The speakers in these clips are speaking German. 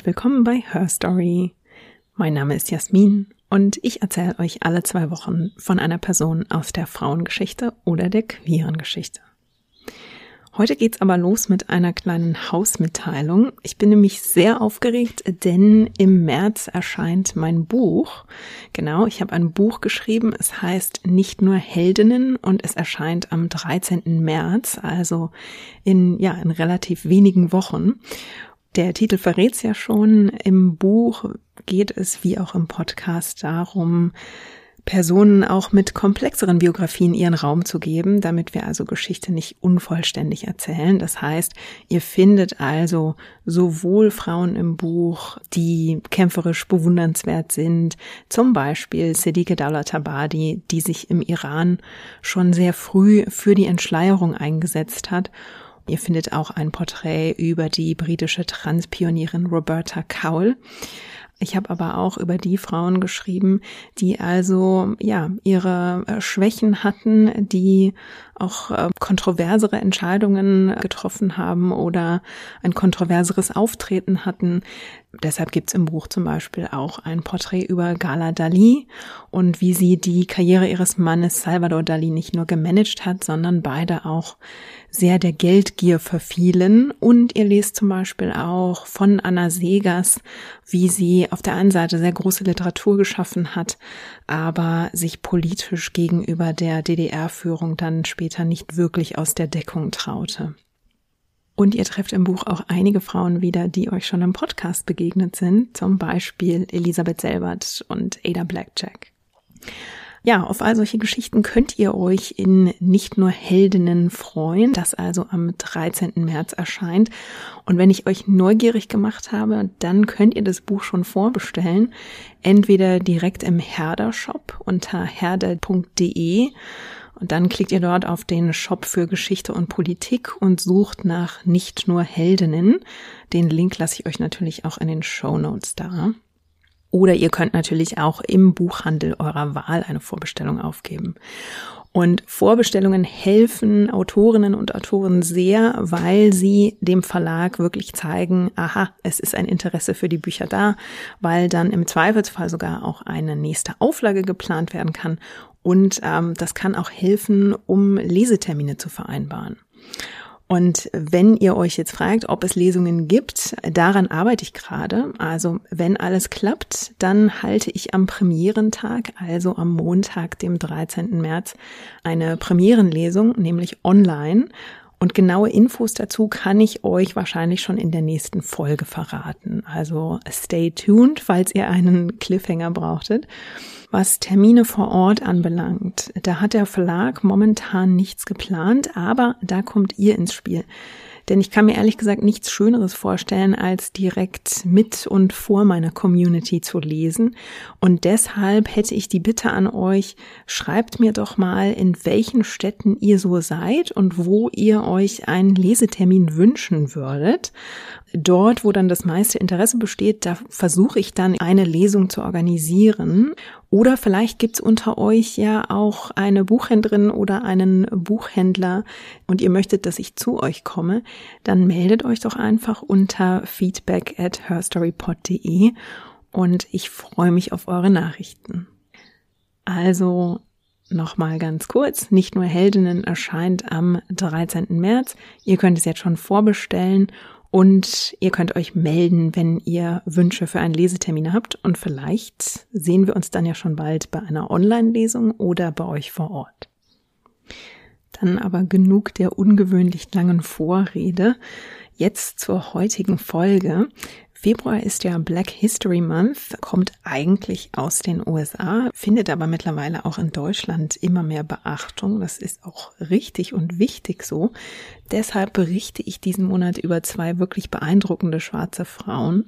Und willkommen bei Her Story. Mein Name ist Jasmin und ich erzähle euch alle zwei Wochen von einer Person aus der Frauengeschichte oder der queeren Geschichte. Heute geht's aber los mit einer kleinen Hausmitteilung. Ich bin nämlich sehr aufgeregt, denn im März erscheint mein Buch. Genau, ich habe ein Buch geschrieben. Es heißt nicht nur Heldinnen und es erscheint am 13. März, also in, ja, in relativ wenigen Wochen. Der Titel verrät's ja schon. Im Buch geht es wie auch im Podcast darum, Personen auch mit komplexeren Biografien ihren Raum zu geben, damit wir also Geschichte nicht unvollständig erzählen. Das heißt, ihr findet also sowohl Frauen im Buch, die kämpferisch bewundernswert sind, zum Beispiel Sedike Dawlatabadi, die sich im Iran schon sehr früh für die Entschleierung eingesetzt hat, Ihr findet auch ein Porträt über die britische Transpionierin Roberta Cowell. Ich habe aber auch über die Frauen geschrieben, die also ja ihre äh, Schwächen hatten, die auch äh, kontroversere Entscheidungen getroffen haben oder ein kontroverseres Auftreten hatten. Deshalb gibt's im Buch zum Beispiel auch ein Porträt über Gala Dali und wie sie die Karriere ihres Mannes Salvador Dali nicht nur gemanagt hat, sondern beide auch sehr der Geldgier verfielen. Und ihr lest zum Beispiel auch von Anna Segers, wie sie auf der einen Seite sehr große Literatur geschaffen hat, aber sich politisch gegenüber der DDR-Führung dann später nicht wirklich aus der Deckung traute. Und ihr trefft im Buch auch einige Frauen wieder, die euch schon im Podcast begegnet sind, zum Beispiel Elisabeth Selbert und Ada Blackjack. Ja, auf all solche Geschichten könnt ihr euch in nicht nur Heldinnen freuen, das also am 13. März erscheint. Und wenn ich euch neugierig gemacht habe, dann könnt ihr das Buch schon vorbestellen. Entweder direkt im Herder Shop unter herder.de und dann klickt ihr dort auf den Shop für Geschichte und Politik und sucht nach nicht nur Heldinnen. Den Link lasse ich euch natürlich auch in den Show Notes da. Oder ihr könnt natürlich auch im Buchhandel eurer Wahl eine Vorbestellung aufgeben. Und Vorbestellungen helfen Autorinnen und Autoren sehr, weil sie dem Verlag wirklich zeigen, aha, es ist ein Interesse für die Bücher da, weil dann im Zweifelsfall sogar auch eine nächste Auflage geplant werden kann. Und ähm, das kann auch helfen, um Lesetermine zu vereinbaren. Und wenn ihr euch jetzt fragt, ob es Lesungen gibt, daran arbeite ich gerade. Also wenn alles klappt, dann halte ich am Premierentag, also am Montag, dem 13. März, eine Premierenlesung, nämlich online. Und genaue Infos dazu kann ich euch wahrscheinlich schon in der nächsten Folge verraten. Also stay tuned, falls ihr einen Cliffhanger brauchtet. Was Termine vor Ort anbelangt, da hat der Verlag momentan nichts geplant, aber da kommt ihr ins Spiel. Denn ich kann mir ehrlich gesagt nichts Schöneres vorstellen, als direkt mit und vor meiner Community zu lesen. Und deshalb hätte ich die Bitte an euch, schreibt mir doch mal, in welchen Städten ihr so seid und wo ihr euch einen Lesetermin wünschen würdet. Dort, wo dann das meiste Interesse besteht, da versuche ich dann eine Lesung zu organisieren. Oder vielleicht gibt's unter euch ja auch eine Buchhändlerin oder einen Buchhändler und ihr möchtet, dass ich zu euch komme, dann meldet euch doch einfach unter feedback at herstorypod.de und ich freue mich auf eure Nachrichten. Also Nochmal ganz kurz, nicht nur Heldinnen erscheint am 13. März. Ihr könnt es jetzt schon vorbestellen und ihr könnt euch melden, wenn ihr Wünsche für einen Lesetermin habt. Und vielleicht sehen wir uns dann ja schon bald bei einer Online-Lesung oder bei euch vor Ort. Dann aber genug der ungewöhnlich langen Vorrede. Jetzt zur heutigen Folge. Februar ist ja Black History Month, kommt eigentlich aus den USA, findet aber mittlerweile auch in Deutschland immer mehr Beachtung. Das ist auch richtig und wichtig so. Deshalb berichte ich diesen Monat über zwei wirklich beeindruckende schwarze Frauen.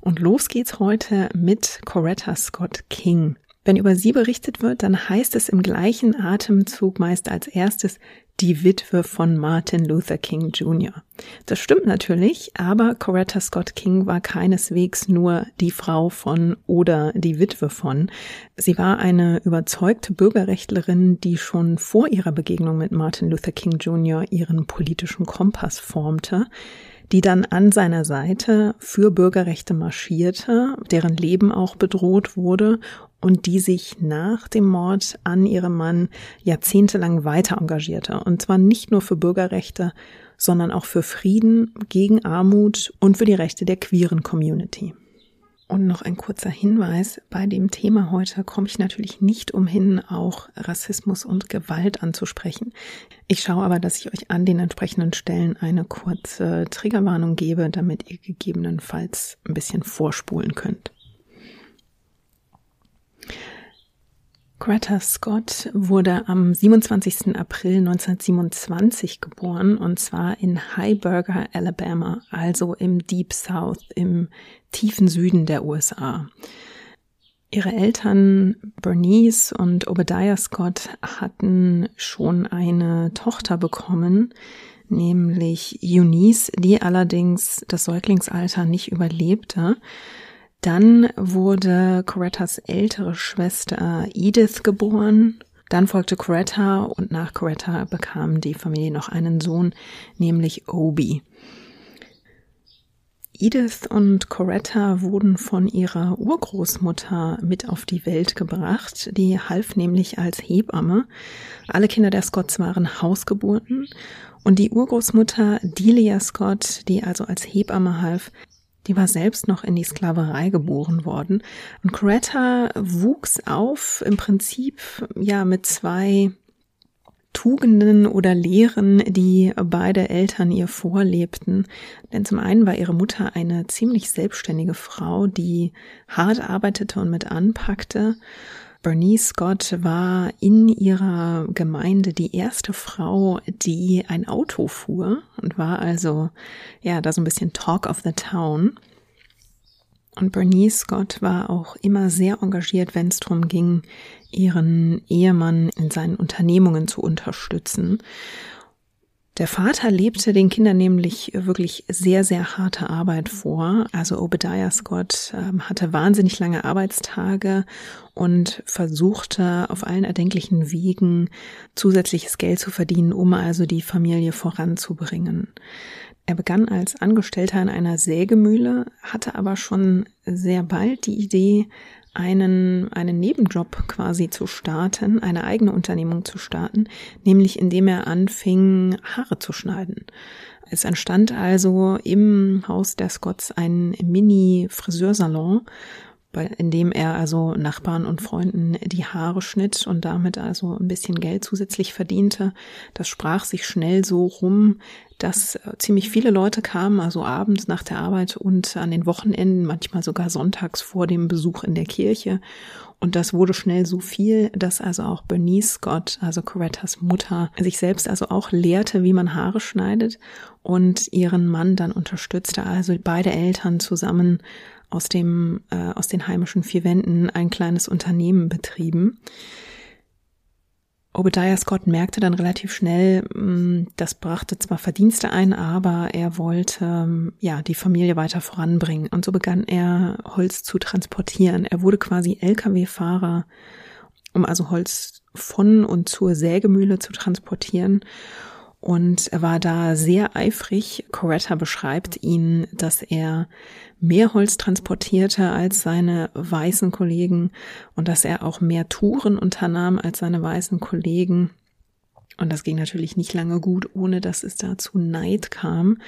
Und los geht's heute mit Coretta Scott King. Wenn über sie berichtet wird, dann heißt es im gleichen Atemzug meist als erstes die Witwe von Martin Luther King Jr. Das stimmt natürlich, aber Coretta Scott King war keineswegs nur die Frau von oder die Witwe von. Sie war eine überzeugte Bürgerrechtlerin, die schon vor ihrer Begegnung mit Martin Luther King Jr. ihren politischen Kompass formte. die dann an seiner Seite für Bürgerrechte marschierte, deren Leben auch bedroht wurde und die sich nach dem Mord an ihrem Mann jahrzehntelang weiter engagierte. Und zwar nicht nur für Bürgerrechte, sondern auch für Frieden, gegen Armut und für die Rechte der queeren Community. Und noch ein kurzer Hinweis, bei dem Thema heute komme ich natürlich nicht umhin, auch Rassismus und Gewalt anzusprechen. Ich schaue aber, dass ich euch an den entsprechenden Stellen eine kurze Triggerwarnung gebe, damit ihr gegebenenfalls ein bisschen vorspulen könnt. Greta Scott wurde am 27. April 1927 geboren und zwar in Highburger, Alabama, also im Deep South, im tiefen Süden der USA. Ihre Eltern Bernice und Obadiah Scott hatten schon eine Tochter bekommen, nämlich Eunice, die allerdings das Säuglingsalter nicht überlebte. Dann wurde Corettas ältere Schwester Edith geboren. Dann folgte Coretta und nach Coretta bekam die Familie noch einen Sohn, nämlich Obi. Edith und Coretta wurden von ihrer Urgroßmutter mit auf die Welt gebracht. Die half nämlich als Hebamme. Alle Kinder der Scotts waren Hausgeburten und die Urgroßmutter Delia Scott, die also als Hebamme half, die war selbst noch in die Sklaverei geboren worden. Und Coretta wuchs auf im Prinzip ja mit zwei Tugenden oder Lehren, die beide Eltern ihr vorlebten. Denn zum einen war ihre Mutter eine ziemlich selbstständige Frau, die hart arbeitete und mit anpackte. Bernice Scott war in ihrer Gemeinde die erste Frau, die ein Auto fuhr und war also, ja, da so ein bisschen Talk of the Town. Und Bernice Scott war auch immer sehr engagiert, wenn es darum ging, ihren Ehemann in seinen Unternehmungen zu unterstützen. Der Vater lebte den Kindern nämlich wirklich sehr, sehr harte Arbeit vor. Also Obadiah Scott ähm, hatte wahnsinnig lange Arbeitstage und versuchte auf allen erdenklichen Wegen zusätzliches Geld zu verdienen, um also die Familie voranzubringen. Er begann als Angestellter in einer Sägemühle, hatte aber schon sehr bald die Idee, einen, einen Nebenjob quasi zu starten, eine eigene Unternehmung zu starten, nämlich indem er anfing, Haare zu schneiden. Es entstand also im Haus der Scotts ein Mini-Friseursalon, in dem er also Nachbarn und Freunden die Haare schnitt und damit also ein bisschen Geld zusätzlich verdiente. Das sprach sich schnell so rum, dass äh, ziemlich viele Leute kamen, also abends nach der Arbeit und an den Wochenenden, manchmal sogar sonntags vor dem Besuch in der Kirche. Und das wurde schnell so viel, dass also auch Bernice Scott, also Corettas Mutter, sich selbst also auch lehrte, wie man Haare schneidet und ihren Mann dann unterstützte. Also beide Eltern zusammen aus dem, äh, aus den heimischen vier Wänden ein kleines Unternehmen betrieben. Obadiah Scott merkte dann relativ schnell, mm, das brachte zwar Verdienste ein, aber er wollte ähm, ja die Familie weiter voranbringen. Und so begann er Holz zu transportieren. Er wurde quasi Lkw-Fahrer, um also Holz von und zur Sägemühle zu transportieren. Und er war da sehr eifrig. Coretta beschreibt ihn, dass er mehr Holz transportierte als seine weißen Kollegen und dass er auch mehr Touren unternahm als seine weißen Kollegen. Und das ging natürlich nicht lange gut, ohne dass es da zu Neid kam.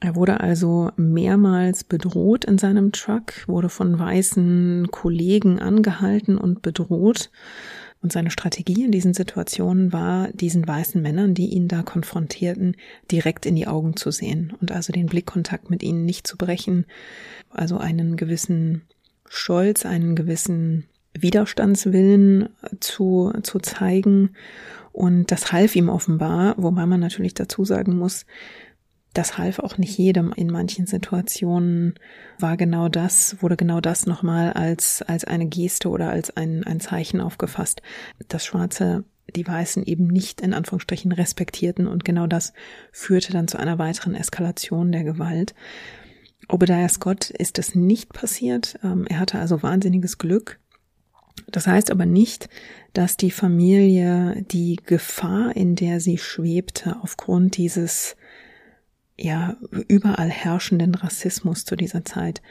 Er wurde also mehrmals bedroht in seinem Truck, wurde von weißen Kollegen angehalten und bedroht. Und seine Strategie in diesen Situationen war, diesen weißen Männern, die ihn da konfrontierten, direkt in die Augen zu sehen und also den Blickkontakt mit ihnen nicht zu brechen, also einen gewissen Stolz, einen gewissen Widerstandswillen zu, zu zeigen. Und das half ihm offenbar, wobei man natürlich dazu sagen muss, das half auch nicht jedem. In manchen Situationen war genau das, wurde genau das nochmal als, als eine Geste oder als ein, ein Zeichen aufgefasst, dass Schwarze die Weißen eben nicht in Anführungsstrichen respektierten und genau das führte dann zu einer weiteren Eskalation der Gewalt. Obadiah Scott ist es nicht passiert. Ähm, er hatte also wahnsinniges Glück. Das heißt aber nicht, dass die Familie die Gefahr, in der sie schwebte, aufgrund dieses ja überall herrschenden Rassismus zu dieser Zeit,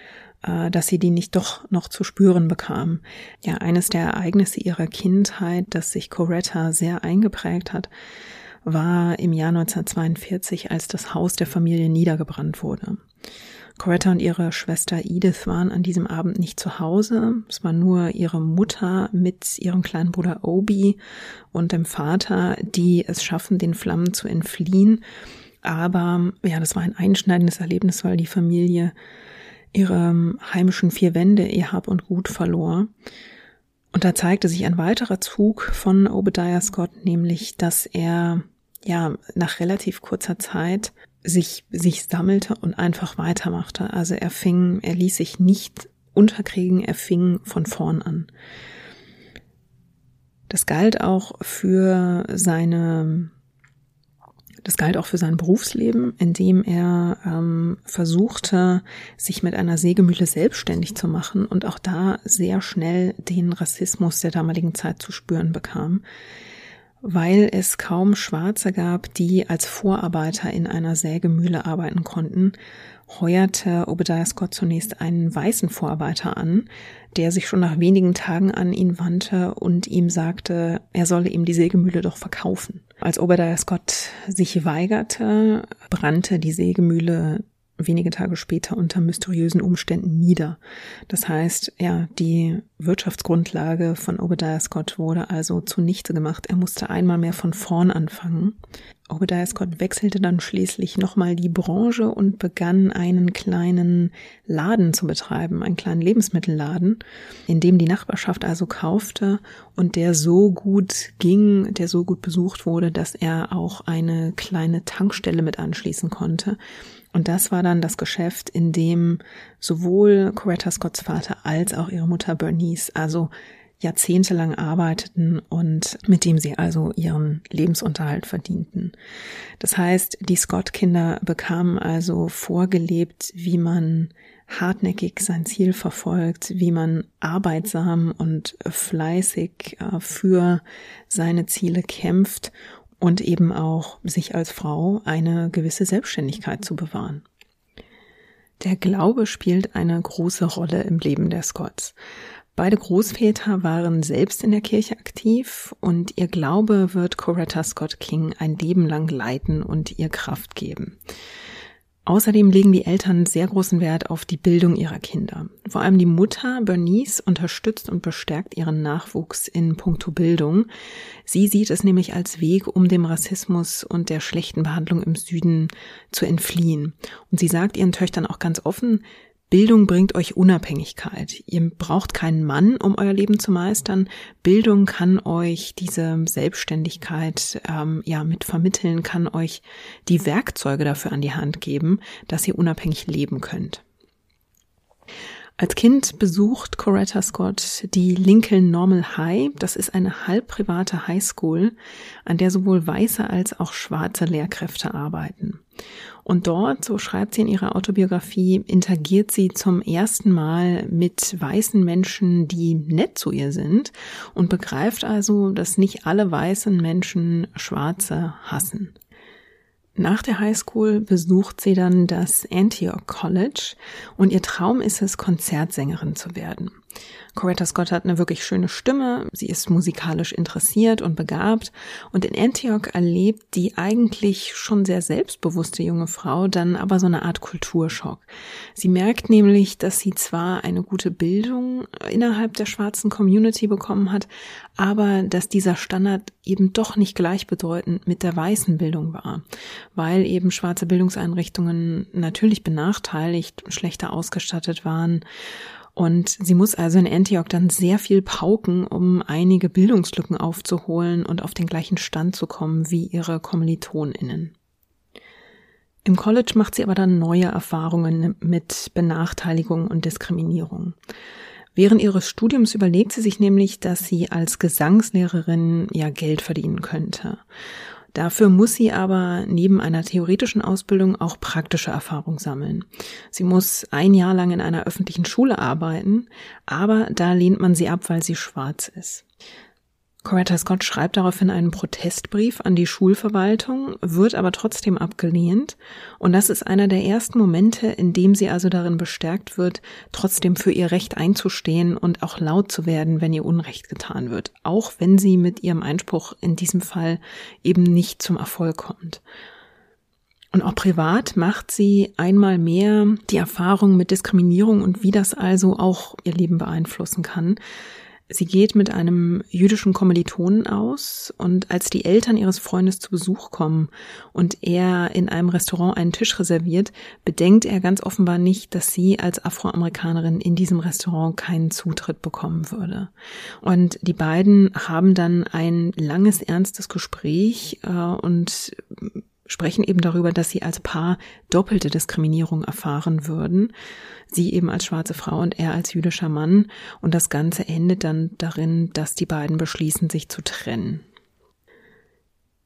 äh, dass sie die nicht doch noch zu spüren bekam. Ja, eines der Ereignisse ihrer Kindheit, das sich Coretta sehr eingeprägt hat, war im Jahr 1942, als das Haus der Familie niedergebrannt wurde. Coretta und ihre Schwester Edith waren an diesem Abend nicht zu Hause. Es war nur ihre Mutter mit ihrem kleinen Bruder Obi und dem Vater, die es schaffen, den Flammen zu entfliehen. Aber ja, das war ein einschneidendes Erlebnis, weil die Familie ihre heimischen vier Wände, ihr Hab und Gut verlor. Und da zeigte sich ein weiterer Zug von Obadiah Scott, nämlich, dass er ja nach relativ kurzer Zeit sich, sich sammelte und einfach weitermachte. Also er fing, er ließ sich nicht unterkriegen, er fing von vorn an. Das galt auch für seine, das galt auch für sein Berufsleben, in dem er ähm, versuchte, sich mit einer Sägemühle selbstständig zu machen und auch da sehr schnell den Rassismus der damaligen Zeit zu spüren bekam. Weil es kaum Schwarze gab, die als Vorarbeiter in einer Sägemühle arbeiten konnten, heuerte Obadiah Scott zunächst einen weißen Vorarbeiter an, der sich schon nach wenigen Tagen an ihn wandte und ihm sagte, er solle ihm die Sägemühle doch verkaufen. Als Obadiah Scott sich weigerte, brannte die Sägemühle wenige Tage später unter mysteriösen Umständen nieder. Das heißt, ja, die Wirtschaftsgrundlage von Obadiah Scott wurde also zunichte gemacht. Er musste einmal mehr von vorn anfangen. Obadiah Scott wechselte dann schließlich nochmal die Branche und begann einen kleinen Laden zu betreiben, einen kleinen Lebensmittelladen, in dem die Nachbarschaft also kaufte und der so gut ging, der so gut besucht wurde, dass er auch eine kleine Tankstelle mit anschließen konnte und das war dann das Geschäft, in dem sowohl Coretta Scotts Vater als auch ihre Mutter Bernice also jahrzehntelang arbeiteten und mit dem sie also ihren Lebensunterhalt verdienten. Das heißt, die Scott-Kinder bekamen also vorgelebt, wie man hartnäckig sein Ziel verfolgt, wie man arbeitsam und fleißig äh, für seine Ziele kämpft und eben auch sich als Frau eine gewisse Selbstständigkeit zu bewahren. Der Glaube spielt eine große Rolle im Leben der Scots. Beide Großväter waren selbst in der Kirche aktiv und ihr Glaube wird Coretta Scott King ein Leben lang leiten und ihr Kraft geben. Außerdem legen die Eltern sehr großen Wert auf die Bildung ihrer Kinder. Vor allem die Mutter Bernice unterstützt und bestärkt ihren Nachwuchs in puncto Bildung. Sie sieht es nämlich als Weg, um dem Rassismus und der schlechten Behandlung im Süden zu entfliehen. Und sie sagt ihren Töchtern auch ganz offen, Bildung bringt euch Unabhängigkeit. Ihr braucht keinen Mann, um euer Leben zu meistern. Bildung kann euch diese Selbstständigkeit ähm, ja mit vermitteln, kann euch die Werkzeuge dafür an die Hand geben, dass ihr unabhängig leben könnt. Als Kind besucht Coretta Scott die Lincoln Normal High. Das ist eine halb private Highschool, an der sowohl weiße als auch schwarze Lehrkräfte arbeiten. Und dort, so schreibt sie in ihrer Autobiografie, interagiert sie zum ersten Mal mit weißen Menschen, die nett zu ihr sind und begreift also, dass nicht alle weißen Menschen Schwarze hassen. Nach der Highschool besucht sie dann das Antioch College und ihr Traum ist es, Konzertsängerin zu werden. Coretta Scott hat eine wirklich schöne Stimme, sie ist musikalisch interessiert und begabt und in Antioch erlebt die eigentlich schon sehr selbstbewusste junge Frau dann aber so eine Art Kulturschock. Sie merkt nämlich, dass sie zwar eine gute Bildung innerhalb der schwarzen Community bekommen hat, aber dass dieser Standard eben doch nicht gleichbedeutend mit der weißen Bildung war, weil eben schwarze Bildungseinrichtungen natürlich benachteiligt, schlechter ausgestattet waren und sie muss also in Antioch dann sehr viel pauken, um einige Bildungslücken aufzuholen und auf den gleichen Stand zu kommen wie ihre KommilitonInnen. Im College macht sie aber dann neue Erfahrungen mit Benachteiligung und Diskriminierung. Während ihres Studiums überlegt sie sich nämlich, dass sie als Gesangslehrerin ja Geld verdienen könnte. Dafür muss sie aber neben einer theoretischen Ausbildung auch praktische Erfahrung sammeln. Sie muss ein Jahr lang in einer öffentlichen Schule arbeiten, aber da lehnt man sie ab, weil sie schwarz ist. Coretta Scott schreibt daraufhin einen Protestbrief an die Schulverwaltung, wird aber trotzdem abgelehnt. Und das ist einer der ersten Momente, in dem sie also darin bestärkt wird, trotzdem für ihr Recht einzustehen und auch laut zu werden, wenn ihr Unrecht getan wird. Auch wenn sie mit ihrem Einspruch in diesem Fall eben nicht zum Erfolg kommt. Und auch privat macht sie einmal mehr die Erfahrung mit Diskriminierung und wie das also auch ihr Leben beeinflussen kann. Sie geht mit einem jüdischen Kommilitonen aus und als die Eltern ihres Freundes zu Besuch kommen und er in einem Restaurant einen Tisch reserviert, bedenkt er ganz offenbar nicht, dass sie als Afroamerikanerin in diesem Restaurant keinen Zutritt bekommen würde. Und die beiden haben dann ein langes, ernstes Gespräch äh, und sprechen eben darüber, dass sie als Paar doppelte Diskriminierung erfahren würden. Sie eben als schwarze Frau und er als jüdischer Mann. Und das Ganze endet dann darin, dass die beiden beschließen, sich zu trennen.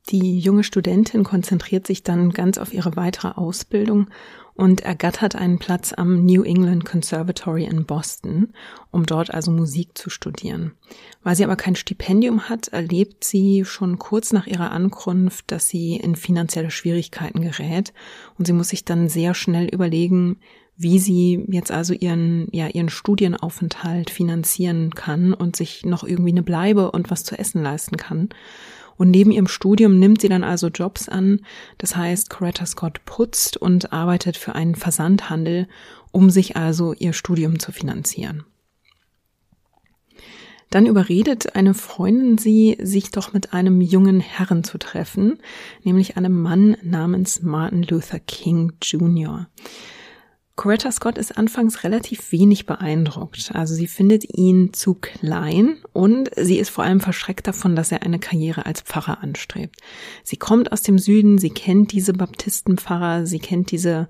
Die junge Studentin konzentriert sich dann ganz auf ihre weitere Ausbildung und ergattert einen Platz am New England Conservatory in Boston, um dort also Musik zu studieren. Weil sie aber kein Stipendium hat, erlebt sie schon kurz nach ihrer Ankunft, dass sie in finanzielle Schwierigkeiten gerät und sie muss sich dann sehr schnell überlegen, wie sie jetzt also ihren, ja, ihren Studienaufenthalt finanzieren kann und sich noch irgendwie eine Bleibe und was zu essen leisten kann. Und neben ihrem Studium nimmt sie dann also Jobs an. Das heißt, Coretta Scott putzt und arbeitet für einen Versandhandel, um sich also ihr Studium zu finanzieren. Dann überredet eine Freundin sie, sich doch mit einem jungen Herrn zu treffen, nämlich einem Mann namens Martin Luther King Jr. Coretta Scott ist anfangs relativ wenig beeindruckt. Also sie findet ihn zu klein und sie ist vor allem verschreckt davon, dass er eine Karriere als Pfarrer anstrebt. Sie kommt aus dem Süden, sie kennt diese Baptistenpfarrer, sie kennt diese,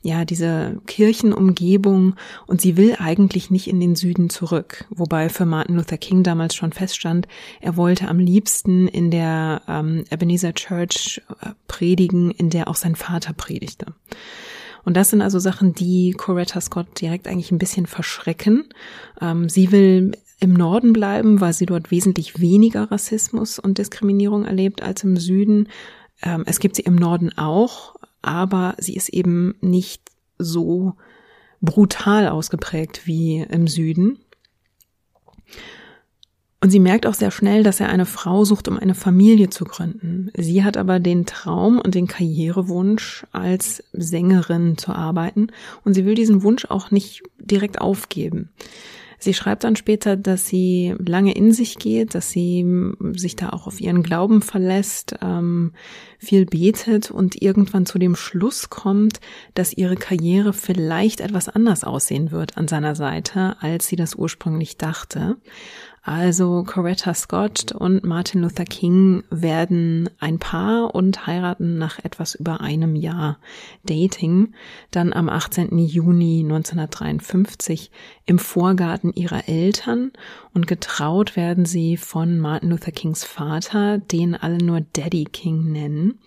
ja, diese Kirchenumgebung und sie will eigentlich nicht in den Süden zurück. Wobei für Martin Luther King damals schon feststand, er wollte am liebsten in der ähm, Ebenezer Church äh, predigen, in der auch sein Vater predigte. Und das sind also Sachen, die Coretta Scott direkt eigentlich ein bisschen verschrecken. Ähm, sie will im Norden bleiben, weil sie dort wesentlich weniger Rassismus und Diskriminierung erlebt als im Süden. Ähm, es gibt sie im Norden auch, aber sie ist eben nicht so brutal ausgeprägt wie im Süden. Und sie merkt auch sehr schnell, dass er eine Frau sucht, um eine Familie zu gründen. Sie hat aber den Traum und den Karrierewunsch, als Sängerin zu arbeiten. Und sie will diesen Wunsch auch nicht direkt aufgeben. Sie schreibt dann später, dass sie lange in sich geht, dass sie sich da auch auf ihren Glauben verlässt, ähm, viel betet und irgendwann zu dem Schluss kommt, dass ihre Karriere vielleicht etwas anders aussehen wird an seiner Seite, als sie das ursprünglich dachte. Also Coretta Scott und Martin Luther King werden ein Paar und heiraten nach etwas über einem Jahr Dating, dann am 18. Juni 1953 im Vorgarten ihrer Eltern und getraut werden sie von Martin Luther Kings Vater, den alle nur Daddy King nennen.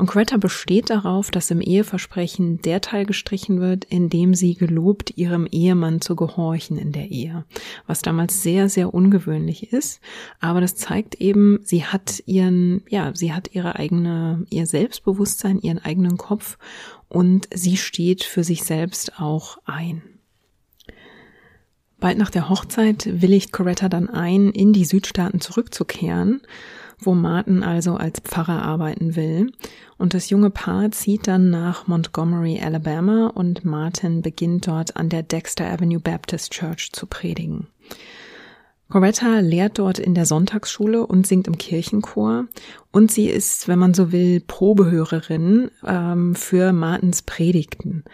Und Greta besteht darauf, dass im Eheversprechen der Teil gestrichen wird, in dem sie gelobt, ihrem Ehemann zu gehorchen in der Ehe. Was damals sehr, sehr ungewöhnlich ist. Aber das zeigt eben, sie hat ihren, ja, sie hat ihre eigene, ihr Selbstbewusstsein, ihren eigenen Kopf und sie steht für sich selbst auch ein. Bald nach der Hochzeit willigt Coretta dann ein, in die Südstaaten zurückzukehren wo Martin also als Pfarrer arbeiten will. Und das junge Paar zieht dann nach Montgomery, Alabama und Martin beginnt dort an der Dexter Avenue Baptist Church zu predigen. Coretta lehrt dort in der Sonntagsschule und singt im Kirchenchor und sie ist, wenn man so will, Probehörerin ähm, für Martins Predigten.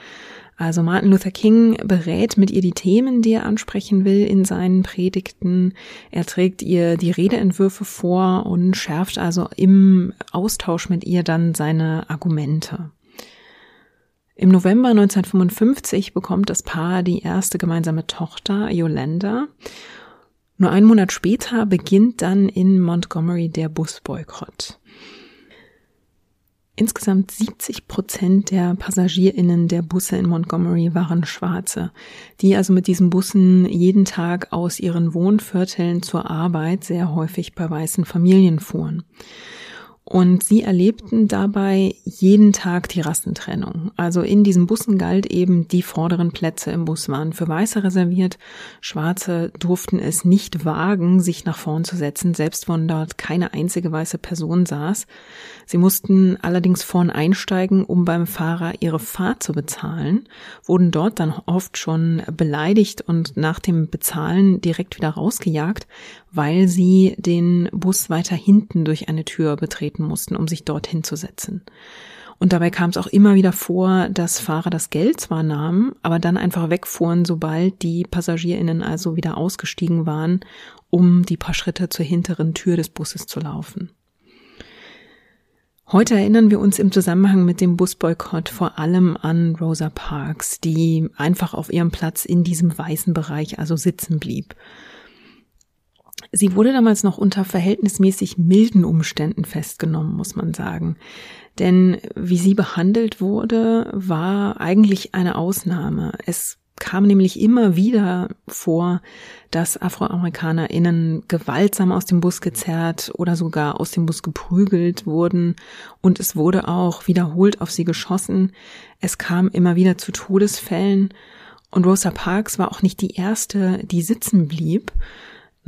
Also Martin Luther King berät mit ihr die Themen, die er ansprechen will in seinen Predigten. Er trägt ihr die Redeentwürfe vor und schärft also im Austausch mit ihr dann seine Argumente. Im November 1955 bekommt das Paar die erste gemeinsame Tochter, Yolanda. Nur einen Monat später beginnt dann in Montgomery der Busboykott. Insgesamt 70 Prozent der PassagierInnen der Busse in Montgomery waren Schwarze, die also mit diesen Bussen jeden Tag aus ihren Wohnvierteln zur Arbeit sehr häufig bei weißen Familien fuhren. Und sie erlebten dabei jeden Tag die Rassentrennung. Also in diesen Bussen galt eben, die vorderen Plätze im Bus waren für Weiße reserviert. Schwarze durften es nicht wagen, sich nach vorn zu setzen, selbst wenn dort keine einzige weiße Person saß. Sie mussten allerdings vorn einsteigen, um beim Fahrer ihre Fahrt zu bezahlen, wurden dort dann oft schon beleidigt und nach dem Bezahlen direkt wieder rausgejagt, weil sie den Bus weiter hinten durch eine Tür betreten mussten, um sich dorthin zu setzen. Und dabei kam es auch immer wieder vor, dass Fahrer das Geld zwar nahmen, aber dann einfach wegfuhren, sobald die PassagierInnen also wieder ausgestiegen waren, um die paar Schritte zur hinteren Tür des Busses zu laufen. Heute erinnern wir uns im Zusammenhang mit dem Busboykott vor allem an Rosa Parks, die einfach auf ihrem Platz in diesem weißen Bereich also sitzen blieb. Sie wurde damals noch unter verhältnismäßig milden Umständen festgenommen, muss man sagen. Denn wie sie behandelt wurde, war eigentlich eine Ausnahme. Es kam nämlich immer wieder vor, dass AfroamerikanerInnen gewaltsam aus dem Bus gezerrt oder sogar aus dem Bus geprügelt wurden und es wurde auch wiederholt auf sie geschossen. Es kam immer wieder zu Todesfällen und Rosa Parks war auch nicht die erste, die sitzen blieb.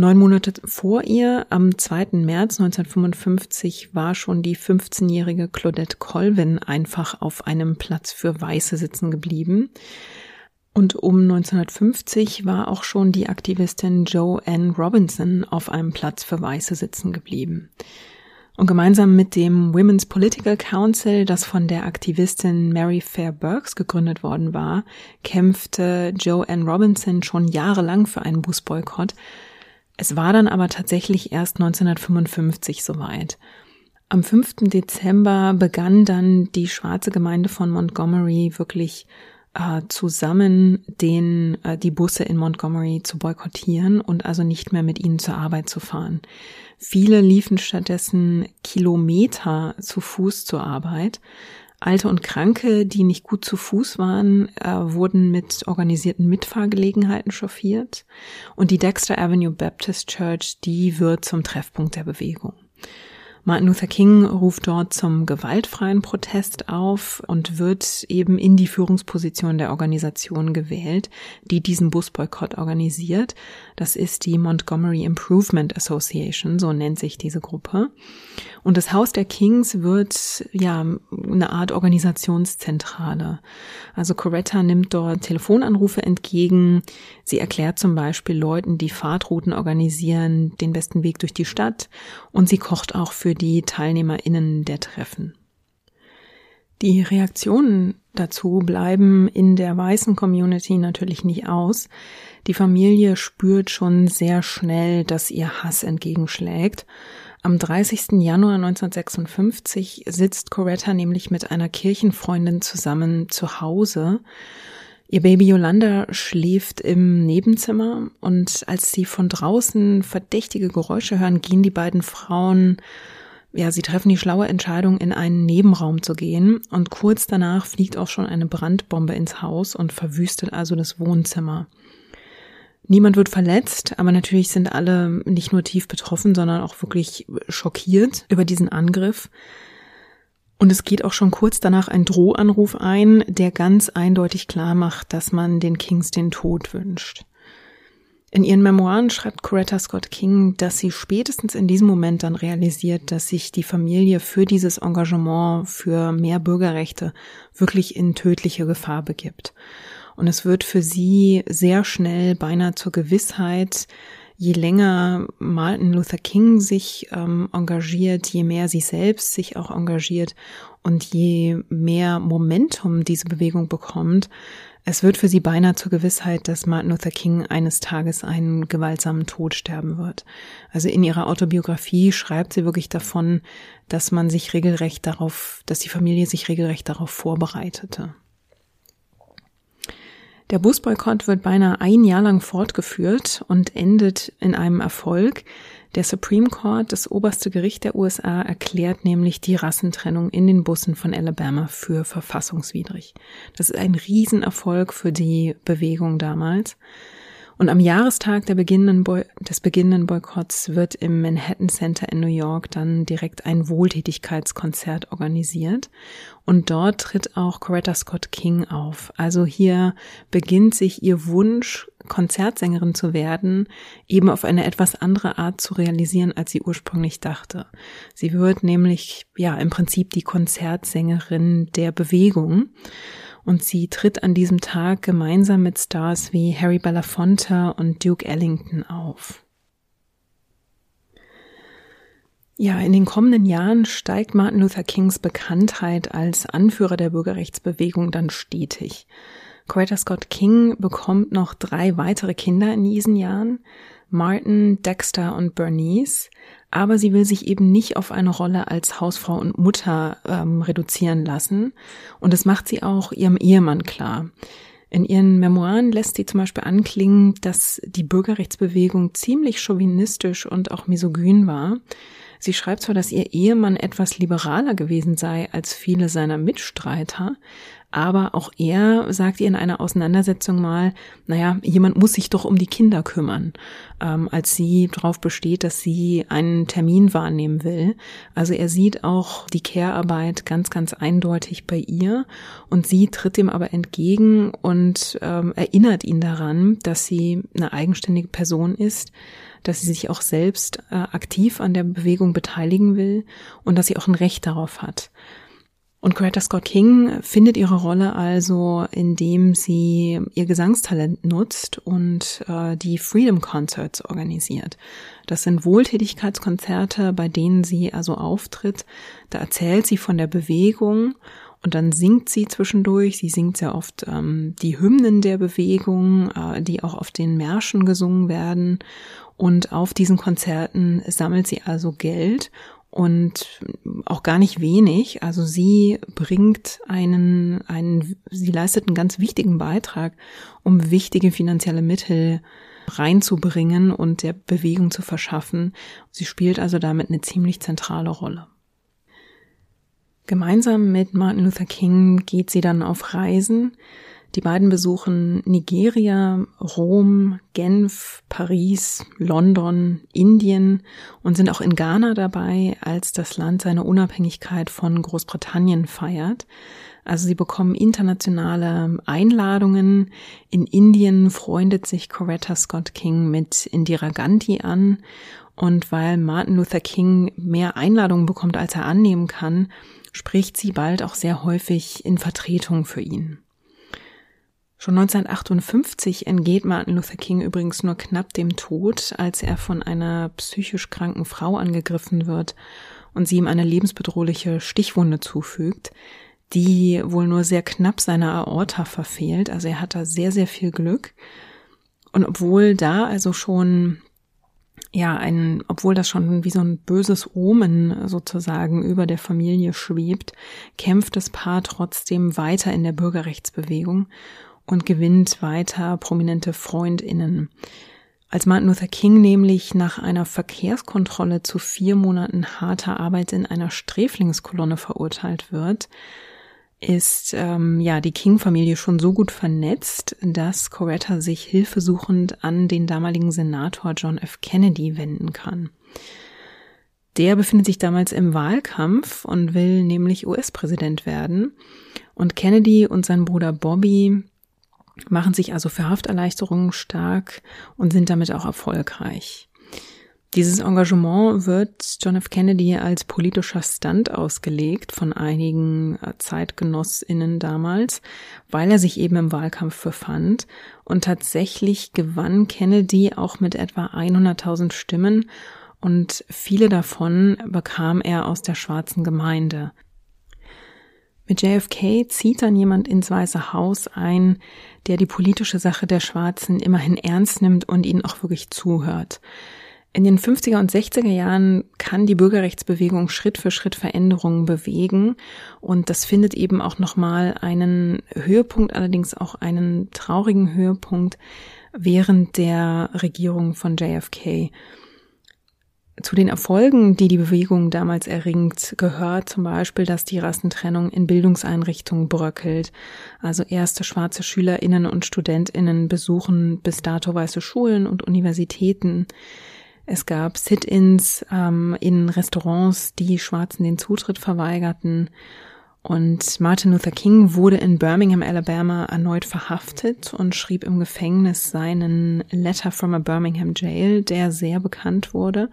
Neun Monate vor ihr, am 2. März 1955, war schon die 15-jährige Claudette Colvin einfach auf einem Platz für Weiße sitzen geblieben. Und um 1950 war auch schon die Aktivistin Joanne Robinson auf einem Platz für Weiße sitzen geblieben. Und gemeinsam mit dem Women's Political Council, das von der Aktivistin Mary Fair Burks gegründet worden war, kämpfte Joanne Robinson schon jahrelang für einen Busboykott, es war dann aber tatsächlich erst 1955 soweit. Am 5. Dezember begann dann die schwarze Gemeinde von Montgomery wirklich äh, zusammen den, äh, die Busse in Montgomery zu boykottieren und also nicht mehr mit ihnen zur Arbeit zu fahren. Viele liefen stattdessen Kilometer zu Fuß zur Arbeit. Alte und Kranke, die nicht gut zu Fuß waren, äh, wurden mit organisierten Mitfahrgelegenheiten chauffiert. Und die Dexter Avenue Baptist Church, die wird zum Treffpunkt der Bewegung. Martin Luther King ruft dort zum gewaltfreien Protest auf und wird eben in die Führungsposition der Organisation gewählt, die diesen Busboykott organisiert. Das ist die Montgomery Improvement Association, so nennt sich diese Gruppe. Und das Haus der Kings wird ja eine Art Organisationszentrale. Also Coretta nimmt dort Telefonanrufe entgegen. Sie erklärt zum Beispiel Leuten, die Fahrtrouten organisieren, den besten Weg durch die Stadt. Und sie kocht auch für die TeilnehmerInnen der Treffen. Die Reaktionen dazu bleiben in der weißen Community natürlich nicht aus. Die Familie spürt schon sehr schnell, dass ihr Hass entgegenschlägt. Am 30. Januar 1956 sitzt Coretta nämlich mit einer Kirchenfreundin zusammen zu Hause. Ihr Baby Yolanda schläft im Nebenzimmer und als sie von draußen verdächtige Geräusche hören, gehen die beiden Frauen ja, sie treffen die schlaue Entscheidung, in einen Nebenraum zu gehen und kurz danach fliegt auch schon eine Brandbombe ins Haus und verwüstet also das Wohnzimmer. Niemand wird verletzt, aber natürlich sind alle nicht nur tief betroffen, sondern auch wirklich schockiert über diesen Angriff. Und es geht auch schon kurz danach ein Drohanruf ein, der ganz eindeutig klar macht, dass man den Kings den Tod wünscht. In ihren Memoiren schreibt Coretta Scott King, dass sie spätestens in diesem Moment dann realisiert, dass sich die Familie für dieses Engagement für mehr Bürgerrechte wirklich in tödliche Gefahr begibt. Und es wird für sie sehr schnell beinahe zur Gewissheit, je länger Martin Luther King sich ähm, engagiert, je mehr sie selbst sich auch engagiert und je mehr Momentum diese Bewegung bekommt, es wird für sie beinahe zur Gewissheit, dass Martin Luther King eines Tages einen gewaltsamen Tod sterben wird. Also in ihrer Autobiografie schreibt sie wirklich davon, dass man sich regelrecht darauf, dass die Familie sich regelrecht darauf vorbereitete. Der Busboykott wird beinahe ein Jahr lang fortgeführt und endet in einem Erfolg, Der Supreme Court, das oberste Gericht der USA, erklärt nämlich die Rassentrennung in den Bussen von Alabama für verfassungswidrig. Das ist ein Riesenerfolg für die Bewegung damals. Und am Jahrestag beginnenden des beginnenden Boykotts wird im Manhattan Center in New York dann direkt ein Wohltätigkeitskonzert organisiert. Und dort tritt auch Coretta Scott King auf. Also hier beginnt sich ihr Wunsch, Konzertsängerin zu werden, eben auf eine etwas andere Art zu realisieren, als sie ursprünglich dachte. Sie wird nämlich, ja, im Prinzip die Konzertsängerin der Bewegung und sie tritt an diesem Tag gemeinsam mit Stars wie Harry Belafonte und Duke Ellington auf. Ja, in den kommenden Jahren steigt Martin Luther Kings Bekanntheit als Anführer der Bürgerrechtsbewegung dann stetig. Coretta Scott King bekommt noch drei weitere Kinder in diesen Jahren, Martin, Dexter und Bernice, aber sie will sich eben nicht auf eine Rolle als Hausfrau und Mutter ähm, reduzieren lassen. Und das macht sie auch ihrem Ehemann klar. In ihren Memoiren lässt sie zum Beispiel anklingen, dass die Bürgerrechtsbewegung ziemlich chauvinistisch und auch misogyn war. Sie schreibt zwar, dass ihr Ehemann etwas liberaler gewesen sei als viele seiner Mitstreiter, aber auch er sagt ihr in einer Auseinandersetzung mal, naja, jemand muss sich doch um die Kinder kümmern, ähm, als sie darauf besteht, dass sie einen Termin wahrnehmen will. Also er sieht auch die Care-Arbeit ganz, ganz eindeutig bei ihr und sie tritt ihm aber entgegen und ähm, erinnert ihn daran, dass sie eine eigenständige Person ist, dass sie sich auch selbst äh, aktiv an der Bewegung beteiligen will und dass sie auch ein Recht darauf hat. Und Greta Scott King findet ihre Rolle also, indem sie ihr Gesangstalent nutzt und äh, die Freedom Concerts organisiert. Das sind Wohltätigkeitskonzerte, bei denen sie also auftritt. Da erzählt sie von der Bewegung und dann singt sie zwischendurch. Sie singt sehr oft ähm, die Hymnen der Bewegung, äh, die auch auf den Märschen gesungen werden. Und auf diesen Konzerten sammelt sie also Geld und auch gar nicht wenig. Also sie bringt einen, einen, sie leistet einen ganz wichtigen Beitrag, um wichtige finanzielle Mittel reinzubringen und der Bewegung zu verschaffen. Sie spielt also damit eine ziemlich zentrale Rolle. Gemeinsam mit Martin Luther King geht sie dann auf Reisen. Die beiden besuchen Nigeria, Rom, Genf, Paris, London, Indien und sind auch in Ghana dabei, als das Land seine Unabhängigkeit von Großbritannien feiert. Also sie bekommen internationale Einladungen. In Indien freundet sich Coretta Scott King mit Indira Gandhi an. Und weil Martin Luther King mehr Einladungen bekommt, als er annehmen kann, spricht sie bald auch sehr häufig in Vertretung für ihn. Schon 1958 entgeht Martin Luther King übrigens nur knapp dem Tod, als er von einer psychisch kranken Frau angegriffen wird und sie ihm eine lebensbedrohliche Stichwunde zufügt, die wohl nur sehr knapp seine Aorta verfehlt. Also er hat da sehr, sehr viel Glück. Und obwohl da also schon ja, ein, obwohl das schon wie so ein böses Omen sozusagen über der Familie schwebt, kämpft das Paar trotzdem weiter in der Bürgerrechtsbewegung und gewinnt weiter prominente Freundinnen. Als Martin Luther King nämlich nach einer Verkehrskontrolle zu vier Monaten harter Arbeit in einer Sträflingskolonne verurteilt wird, ist ähm, ja die King-Familie schon so gut vernetzt, dass Coretta sich hilfesuchend an den damaligen Senator John F. Kennedy wenden kann. Der befindet sich damals im Wahlkampf und will nämlich US-Präsident werden. Und Kennedy und sein Bruder Bobby machen sich also für Hafterleichterungen stark und sind damit auch erfolgreich. Dieses Engagement wird John F. Kennedy als politischer Stunt ausgelegt von einigen äh, Zeitgenossinnen damals, weil er sich eben im Wahlkampf befand. Und tatsächlich gewann Kennedy auch mit etwa 100.000 Stimmen und viele davon bekam er aus der schwarzen Gemeinde. Mit JFK zieht dann jemand ins Weiße Haus ein, der die politische Sache der Schwarzen immerhin ernst nimmt und ihnen auch wirklich zuhört. In den 50er und 60er Jahren kann die Bürgerrechtsbewegung Schritt für Schritt Veränderungen bewegen und das findet eben auch nochmal einen Höhepunkt, allerdings auch einen traurigen Höhepunkt während der Regierung von JFK. Zu den Erfolgen, die die Bewegung damals erringt, gehört zum Beispiel, dass die Rassentrennung in Bildungseinrichtungen bröckelt. Also erste schwarze Schülerinnen und Studentinnen besuchen bis dato weiße Schulen und Universitäten. Es gab Sit-ins ähm, in Restaurants, die Schwarzen den Zutritt verweigerten. Und Martin Luther King wurde in Birmingham, Alabama erneut verhaftet und schrieb im Gefängnis seinen Letter from a Birmingham Jail, der sehr bekannt wurde.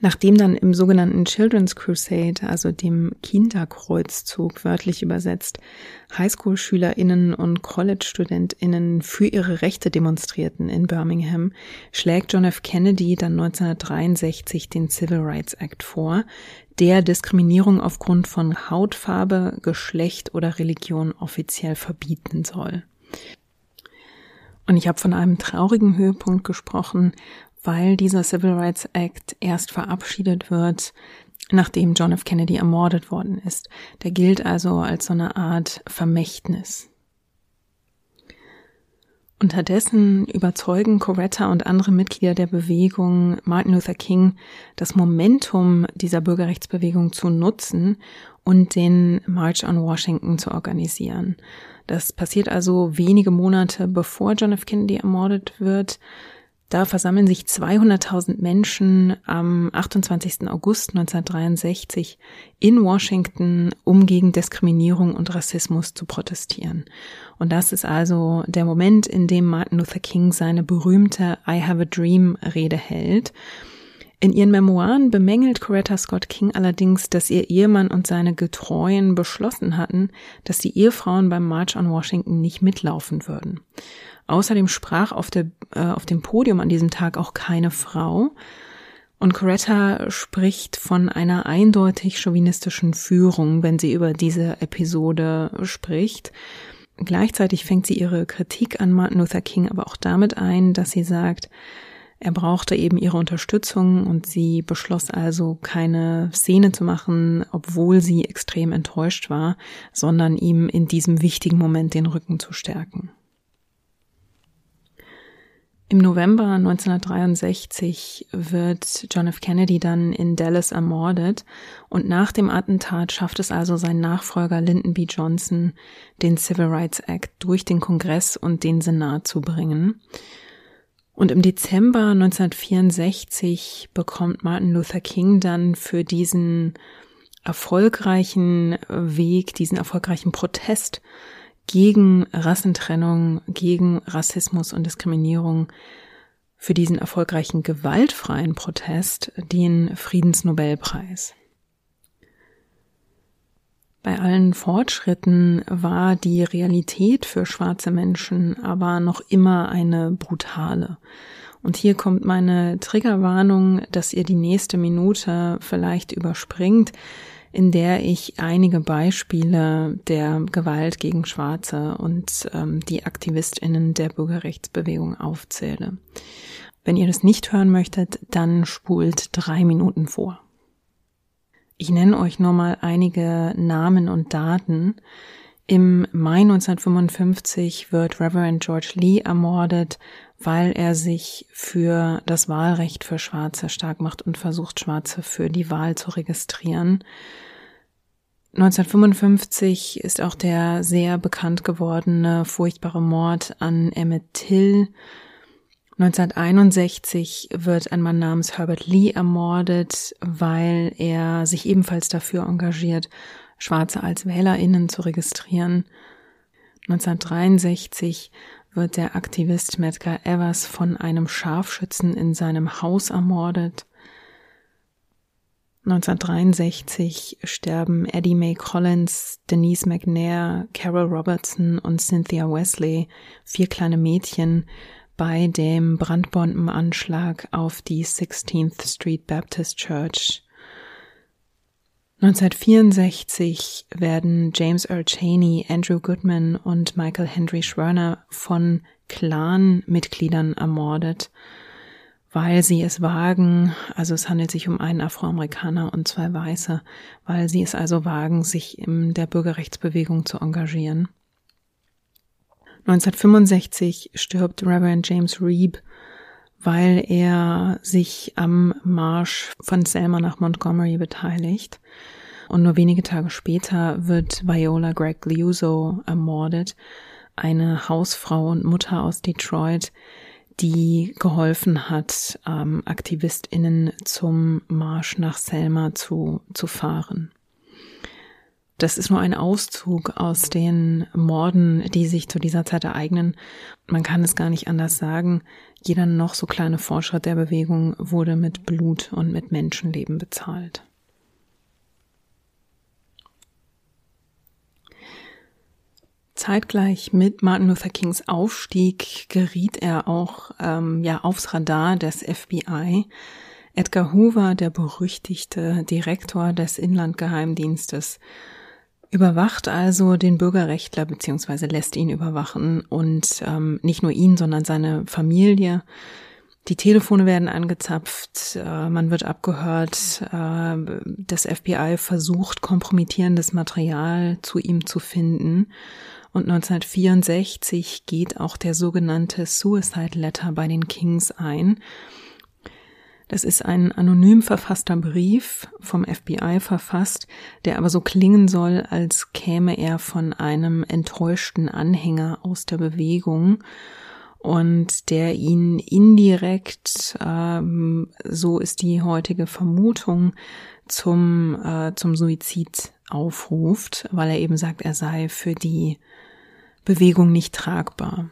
Nachdem dann im sogenannten Children's Crusade, also dem Kinderkreuzzug wörtlich übersetzt, Highschool-SchülerInnen und College-StudentInnen für ihre Rechte demonstrierten in Birmingham, schlägt John F. Kennedy dann 1963 den Civil Rights Act vor, der Diskriminierung aufgrund von Hautfarbe, Geschlecht oder Religion offiziell verbieten soll. Und ich habe von einem traurigen Höhepunkt gesprochen, weil dieser Civil Rights Act erst verabschiedet wird, nachdem John F. Kennedy ermordet worden ist. Der gilt also als so eine Art Vermächtnis. Unterdessen überzeugen Coretta und andere Mitglieder der Bewegung Martin Luther King, das Momentum dieser Bürgerrechtsbewegung zu nutzen und den March on Washington zu organisieren. Das passiert also wenige Monate bevor John F. Kennedy ermordet wird. Da versammeln sich 200.000 Menschen am 28. August 1963 in Washington, um gegen Diskriminierung und Rassismus zu protestieren. Und das ist also der Moment, in dem Martin Luther King seine berühmte I Have a Dream Rede hält. In ihren Memoiren bemängelt Coretta Scott King allerdings, dass ihr Ehemann und seine Getreuen beschlossen hatten, dass die Ehefrauen beim March on Washington nicht mitlaufen würden. Außerdem sprach auf, der, äh, auf dem Podium an diesem Tag auch keine Frau. Und Coretta spricht von einer eindeutig chauvinistischen Führung, wenn sie über diese Episode spricht. Gleichzeitig fängt sie ihre Kritik an Martin Luther King aber auch damit ein, dass sie sagt, er brauchte eben ihre Unterstützung und sie beschloss also keine Szene zu machen, obwohl sie extrem enttäuscht war, sondern ihm in diesem wichtigen Moment den Rücken zu stärken. Im November 1963 wird John F. Kennedy dann in Dallas ermordet und nach dem Attentat schafft es also sein Nachfolger Lyndon B. Johnson, den Civil Rights Act durch den Kongress und den Senat zu bringen. Und im Dezember 1964 bekommt Martin Luther King dann für diesen erfolgreichen Weg, diesen erfolgreichen Protest gegen Rassentrennung, gegen Rassismus und Diskriminierung für diesen erfolgreichen gewaltfreien Protest den Friedensnobelpreis. Bei allen Fortschritten war die Realität für schwarze Menschen aber noch immer eine brutale. Und hier kommt meine Triggerwarnung, dass ihr die nächste Minute vielleicht überspringt, in der ich einige Beispiele der Gewalt gegen Schwarze und ähm, die Aktivistinnen der Bürgerrechtsbewegung aufzähle. Wenn ihr das nicht hören möchtet, dann spult drei Minuten vor. Ich nenne euch nur mal einige Namen und Daten. Im Mai 1955 wird Reverend George Lee ermordet, weil er sich für das Wahlrecht für Schwarze stark macht und versucht, Schwarze für die Wahl zu registrieren. 1955 ist auch der sehr bekannt gewordene furchtbare Mord an Emmett Till. 1961 wird ein Mann namens Herbert Lee ermordet, weil er sich ebenfalls dafür engagiert, Schwarze als Wählerinnen zu registrieren. 1963 wird der Aktivist Medgar Evers von einem Scharfschützen in seinem Haus ermordet. 1963 sterben Eddie Mae Collins, Denise McNair, Carol Robertson und Cynthia Wesley, vier kleine Mädchen, bei dem Brandbombenanschlag auf die 16th Street Baptist Church. 1964 werden James Earl Cheney, Andrew Goodman und Michael Henry Schwerner von Clan-Mitgliedern ermordet weil sie es wagen, also es handelt sich um einen Afroamerikaner und zwei Weiße, weil sie es also wagen, sich in der Bürgerrechtsbewegung zu engagieren. 1965 stirbt Reverend James Reeb, weil er sich am Marsch von Selma nach Montgomery beteiligt. Und nur wenige Tage später wird Viola Greg Liuso ermordet, eine Hausfrau und Mutter aus Detroit, die geholfen hat, ähm, AktivistInnen zum Marsch nach Selma zu, zu fahren. Das ist nur ein Auszug aus den Morden, die sich zu dieser Zeit ereignen. Man kann es gar nicht anders sagen. Jeder noch so kleine Fortschritt der Bewegung wurde mit Blut und mit Menschenleben bezahlt. Zeitgleich mit Martin Luther Kings Aufstieg geriet er auch ähm, ja aufs Radar des FBI. Edgar Hoover, der berüchtigte Direktor des Inlandgeheimdienstes, überwacht also den Bürgerrechtler beziehungsweise lässt ihn überwachen und ähm, nicht nur ihn, sondern seine Familie. Die Telefone werden angezapft, äh, man wird abgehört, äh, das FBI versucht kompromittierendes Material zu ihm zu finden und 1964 geht auch der sogenannte Suicide Letter bei den Kings ein. Das ist ein anonym verfasster Brief vom FBI verfasst, der aber so klingen soll, als käme er von einem enttäuschten Anhänger aus der Bewegung und der ihn indirekt, ähm, so ist die heutige Vermutung, zum, äh, zum Suizid aufruft, weil er eben sagt, er sei für die Bewegung nicht tragbar.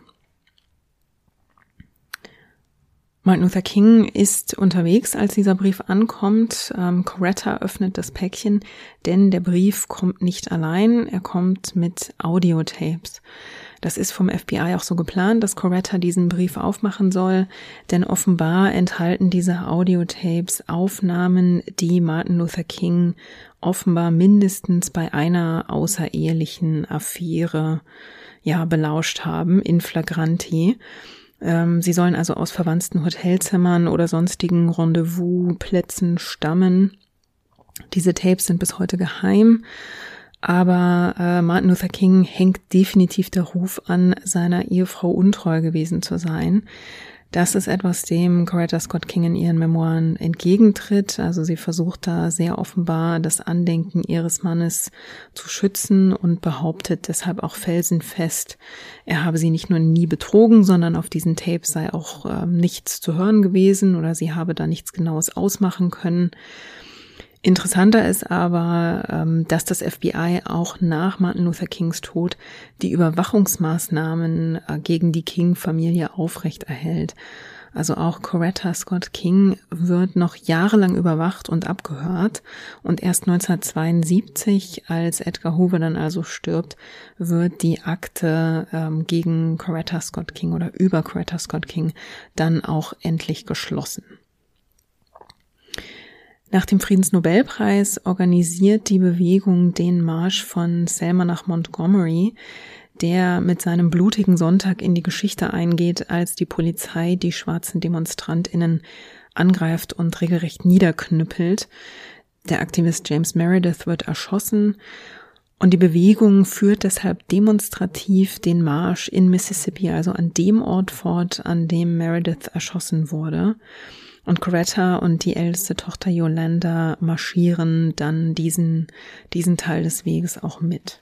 Martin Luther King ist unterwegs, als dieser Brief ankommt. Ähm, Coretta öffnet das Päckchen, denn der Brief kommt nicht allein, er kommt mit Audiotapes. Das ist vom FBI auch so geplant, dass Coretta diesen Brief aufmachen soll, denn offenbar enthalten diese Audiotapes Aufnahmen, die Martin Luther King offenbar mindestens bei einer außerehelichen Affäre ja belauscht haben in flagranti. Ähm, sie sollen also aus verwandten Hotelzimmern oder sonstigen Rendezvous-Plätzen stammen. Diese Tapes sind bis heute geheim, aber äh, Martin Luther King hängt definitiv der Ruf an, seiner Ehefrau untreu gewesen zu sein. Das ist etwas, dem Coretta Scott King in ihren Memoiren entgegentritt. Also sie versucht da sehr offenbar das Andenken ihres Mannes zu schützen und behauptet deshalb auch felsenfest, er habe sie nicht nur nie betrogen, sondern auf diesen Tapes sei auch äh, nichts zu hören gewesen oder sie habe da nichts Genaues ausmachen können. Interessanter ist aber, ähm, dass das FBI auch nach Martin Luther Kings Tod die Überwachungsmaßnahmen äh, gegen die King-Familie aufrechterhält. Also auch Coretta Scott King wird noch jahrelang überwacht und abgehört. Und erst 1972, als Edgar Hoover dann also stirbt, wird die Akte ähm, gegen Coretta Scott King oder über Coretta Scott King dann auch endlich geschlossen. Nach dem Friedensnobelpreis organisiert die Bewegung den Marsch von Selma nach Montgomery, der mit seinem blutigen Sonntag in die Geschichte eingeht, als die Polizei die schwarzen Demonstrantinnen angreift und regelrecht niederknüppelt. Der Aktivist James Meredith wird erschossen und die Bewegung führt deshalb demonstrativ den Marsch in Mississippi, also an dem Ort fort, an dem Meredith erschossen wurde. Und Greta und die älteste Tochter Yolanda marschieren dann diesen, diesen Teil des Weges auch mit.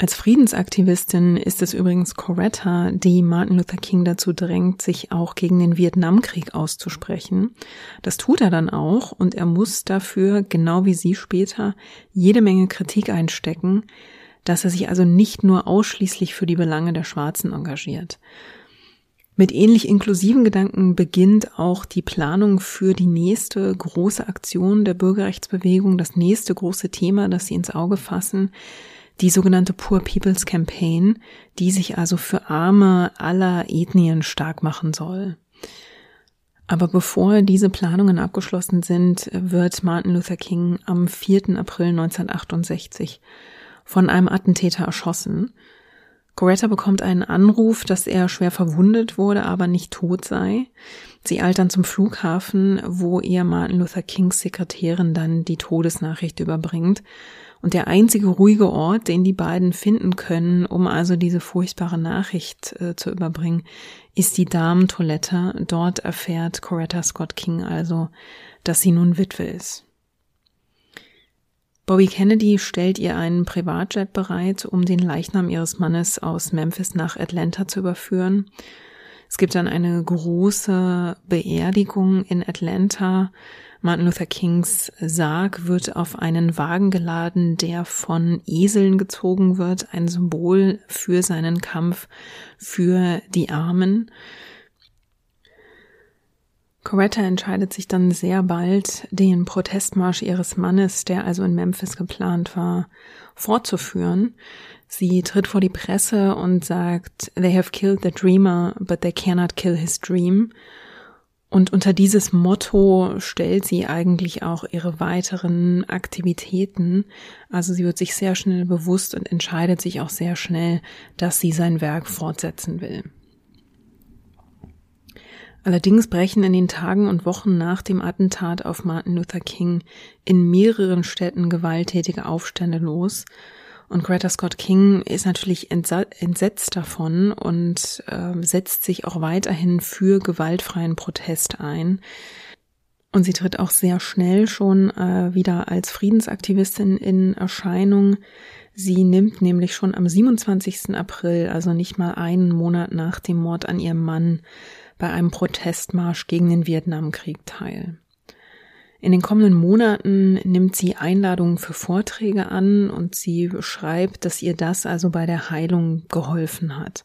Als Friedensaktivistin ist es übrigens Coretta, die Martin Luther King dazu drängt, sich auch gegen den Vietnamkrieg auszusprechen. Das tut er dann auch und er muss dafür, genau wie sie später, jede Menge Kritik einstecken, dass er sich also nicht nur ausschließlich für die Belange der Schwarzen engagiert. Mit ähnlich inklusiven Gedanken beginnt auch die Planung für die nächste große Aktion der Bürgerrechtsbewegung, das nächste große Thema, das sie ins Auge fassen, die sogenannte Poor People's Campaign, die sich also für Arme aller Ethnien stark machen soll. Aber bevor diese Planungen abgeschlossen sind, wird Martin Luther King am 4. April 1968 von einem Attentäter erschossen Coretta bekommt einen Anruf, dass er schwer verwundet wurde, aber nicht tot sei. Sie eilt dann zum Flughafen, wo ihr Martin Luther Kings Sekretärin dann die Todesnachricht überbringt. Und der einzige ruhige Ort, den die beiden finden können, um also diese furchtbare Nachricht äh, zu überbringen, ist die Damentoilette. Dort erfährt Coretta Scott King also, dass sie nun Witwe ist. Bobby Kennedy stellt ihr einen Privatjet bereit, um den Leichnam ihres Mannes aus Memphis nach Atlanta zu überführen. Es gibt dann eine große Beerdigung in Atlanta. Martin Luther Kings Sarg wird auf einen Wagen geladen, der von Eseln gezogen wird, ein Symbol für seinen Kampf für die Armen. Coretta entscheidet sich dann sehr bald, den Protestmarsch ihres Mannes, der also in Memphis geplant war, fortzuführen. Sie tritt vor die Presse und sagt, they have killed the dreamer, but they cannot kill his dream. Und unter dieses Motto stellt sie eigentlich auch ihre weiteren Aktivitäten. Also sie wird sich sehr schnell bewusst und entscheidet sich auch sehr schnell, dass sie sein Werk fortsetzen will. Allerdings brechen in den Tagen und Wochen nach dem Attentat auf Martin Luther King in mehreren Städten gewalttätige Aufstände los. Und Greta Scott King ist natürlich entsetzt davon und äh, setzt sich auch weiterhin für gewaltfreien Protest ein. Und sie tritt auch sehr schnell schon äh, wieder als Friedensaktivistin in Erscheinung. Sie nimmt nämlich schon am 27. April, also nicht mal einen Monat nach dem Mord an ihrem Mann, bei einem Protestmarsch gegen den Vietnamkrieg teil. In den kommenden Monaten nimmt sie Einladungen für Vorträge an und sie beschreibt, dass ihr das also bei der Heilung geholfen hat.